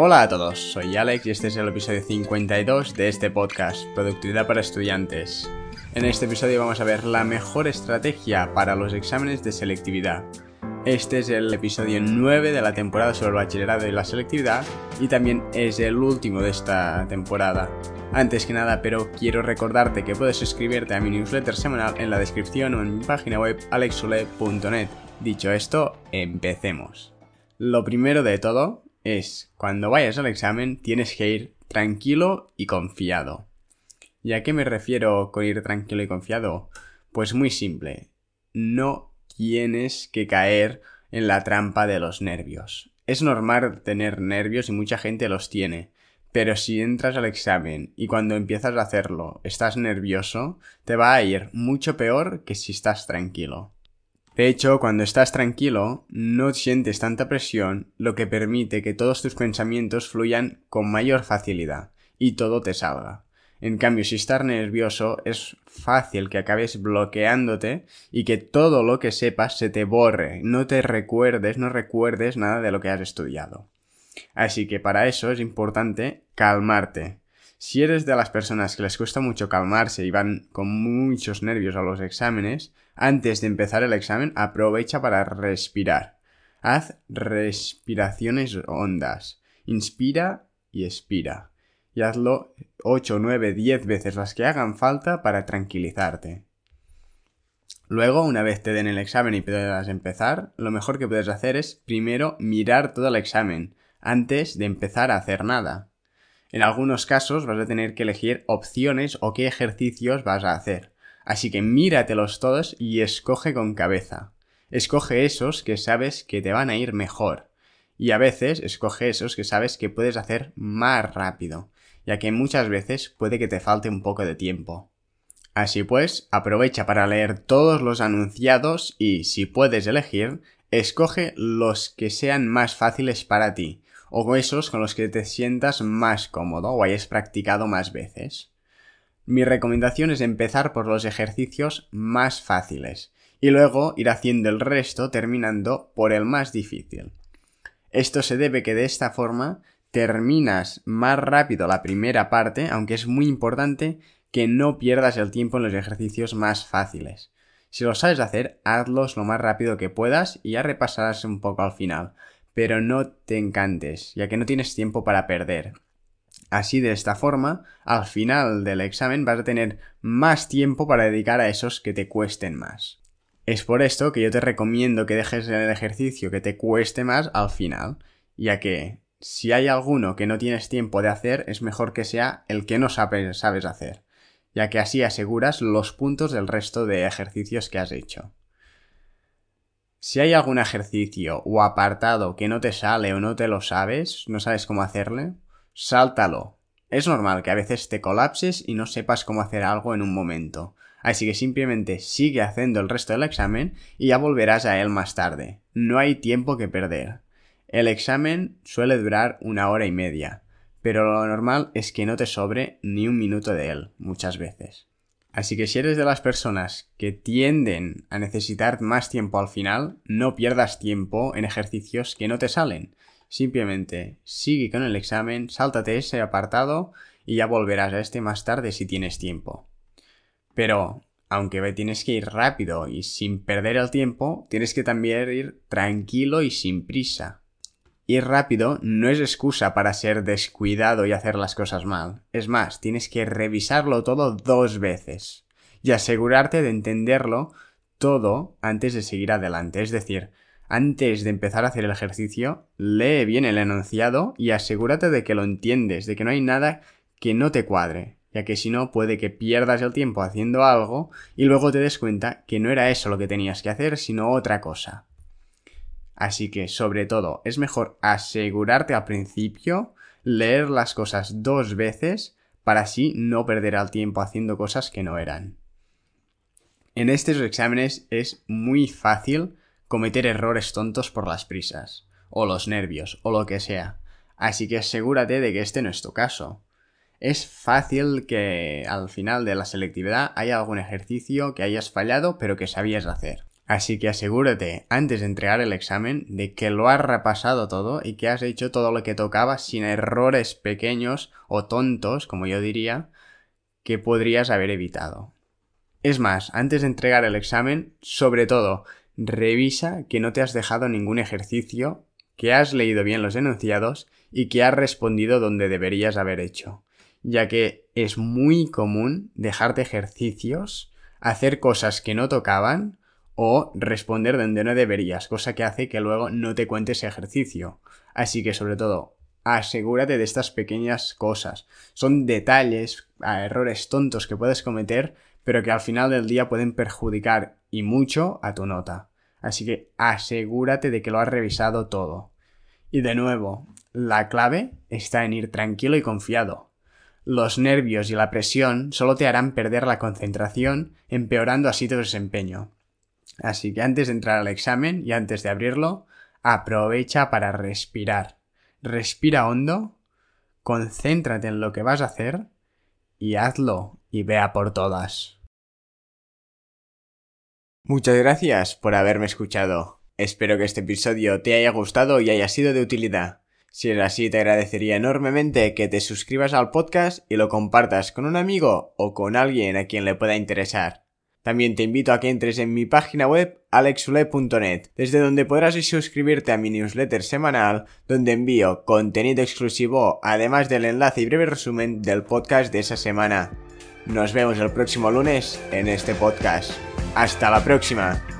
Hola a todos, soy Alex y este es el episodio 52 de este podcast, Productividad para Estudiantes. En este episodio vamos a ver la mejor estrategia para los exámenes de selectividad. Este es el episodio 9 de la temporada sobre el bachillerato y la selectividad y también es el último de esta temporada. Antes que nada, pero quiero recordarte que puedes suscribirte a mi newsletter semanal en la descripción o en mi página web alexule.net. Dicho esto, empecemos. Lo primero de todo es, cuando vayas al examen tienes que ir tranquilo y confiado. ¿Y a qué me refiero con ir tranquilo y confiado? Pues muy simple. No tienes que caer en la trampa de los nervios. Es normal tener nervios y mucha gente los tiene, pero si entras al examen y cuando empiezas a hacerlo estás nervioso, te va a ir mucho peor que si estás tranquilo. De hecho, cuando estás tranquilo, no sientes tanta presión, lo que permite que todos tus pensamientos fluyan con mayor facilidad y todo te salga. En cambio, si estás nervioso, es fácil que acabes bloqueándote y que todo lo que sepas se te borre, no te recuerdes, no recuerdes nada de lo que has estudiado. Así que para eso es importante calmarte. Si eres de las personas que les cuesta mucho calmarse y van con muchos nervios a los exámenes, antes de empezar el examen aprovecha para respirar. Haz respiraciones hondas. Inspira y expira. Y hazlo 8, 9, 10 veces las que hagan falta para tranquilizarte. Luego, una vez te den el examen y puedas empezar, lo mejor que puedes hacer es primero mirar todo el examen, antes de empezar a hacer nada. En algunos casos vas a tener que elegir opciones o qué ejercicios vas a hacer. Así que míratelos todos y escoge con cabeza. Escoge esos que sabes que te van a ir mejor. Y a veces escoge esos que sabes que puedes hacer más rápido, ya que muchas veces puede que te falte un poco de tiempo. Así pues, aprovecha para leer todos los anunciados y, si puedes elegir, escoge los que sean más fáciles para ti, o esos con los que te sientas más cómodo o hayas practicado más veces. Mi recomendación es empezar por los ejercicios más fáciles y luego ir haciendo el resto terminando por el más difícil. Esto se debe que de esta forma terminas más rápido la primera parte, aunque es muy importante que no pierdas el tiempo en los ejercicios más fáciles. Si lo sabes hacer, hazlos lo más rápido que puedas y ya repasarás un poco al final pero no te encantes, ya que no tienes tiempo para perder. Así de esta forma, al final del examen vas a tener más tiempo para dedicar a esos que te cuesten más. Es por esto que yo te recomiendo que dejes el ejercicio que te cueste más al final, ya que si hay alguno que no tienes tiempo de hacer, es mejor que sea el que no sabes, sabes hacer, ya que así aseguras los puntos del resto de ejercicios que has hecho. Si hay algún ejercicio o apartado que no te sale o no te lo sabes, no sabes cómo hacerle, sáltalo. Es normal que a veces te colapses y no sepas cómo hacer algo en un momento. Así que simplemente sigue haciendo el resto del examen y ya volverás a él más tarde. No hay tiempo que perder. El examen suele durar una hora y media, pero lo normal es que no te sobre ni un minuto de él, muchas veces. Así que si eres de las personas que tienden a necesitar más tiempo al final, no pierdas tiempo en ejercicios que no te salen. Simplemente sigue con el examen, sáltate ese apartado y ya volverás a este más tarde si tienes tiempo. Pero, aunque tienes que ir rápido y sin perder el tiempo, tienes que también ir tranquilo y sin prisa. Ir rápido no es excusa para ser descuidado y hacer las cosas mal. Es más, tienes que revisarlo todo dos veces y asegurarte de entenderlo todo antes de seguir adelante. Es decir, antes de empezar a hacer el ejercicio, lee bien el enunciado y asegúrate de que lo entiendes, de que no hay nada que no te cuadre, ya que si no puede que pierdas el tiempo haciendo algo y luego te des cuenta que no era eso lo que tenías que hacer, sino otra cosa. Así que, sobre todo, es mejor asegurarte al principio, leer las cosas dos veces, para así no perder el tiempo haciendo cosas que no eran. En estos exámenes es muy fácil cometer errores tontos por las prisas, o los nervios, o lo que sea. Así que asegúrate de que este no es tu caso. Es fácil que al final de la selectividad haya algún ejercicio que hayas fallado pero que sabías hacer. Así que asegúrate, antes de entregar el examen, de que lo has repasado todo y que has hecho todo lo que tocaba sin errores pequeños o tontos, como yo diría, que podrías haber evitado. Es más, antes de entregar el examen, sobre todo, revisa que no te has dejado ningún ejercicio, que has leído bien los enunciados y que has respondido donde deberías haber hecho, ya que es muy común dejarte ejercicios, hacer cosas que no tocaban, o responder donde no deberías, cosa que hace que luego no te cuentes ejercicio. Así que sobre todo, asegúrate de estas pequeñas cosas. Son detalles, errores tontos que puedes cometer, pero que al final del día pueden perjudicar y mucho a tu nota. Así que asegúrate de que lo has revisado todo. Y de nuevo, la clave está en ir tranquilo y confiado. Los nervios y la presión solo te harán perder la concentración, empeorando así tu desempeño. Así que antes de entrar al examen y antes de abrirlo, aprovecha para respirar. Respira hondo, concéntrate en lo que vas a hacer y hazlo y vea por todas. Muchas gracias por haberme escuchado. Espero que este episodio te haya gustado y haya sido de utilidad. Si es así, te agradecería enormemente que te suscribas al podcast y lo compartas con un amigo o con alguien a quien le pueda interesar. También te invito a que entres en mi página web alexule.net, desde donde podrás suscribirte a mi newsletter semanal, donde envío contenido exclusivo, además del enlace y breve resumen del podcast de esa semana. Nos vemos el próximo lunes en este podcast. Hasta la próxima.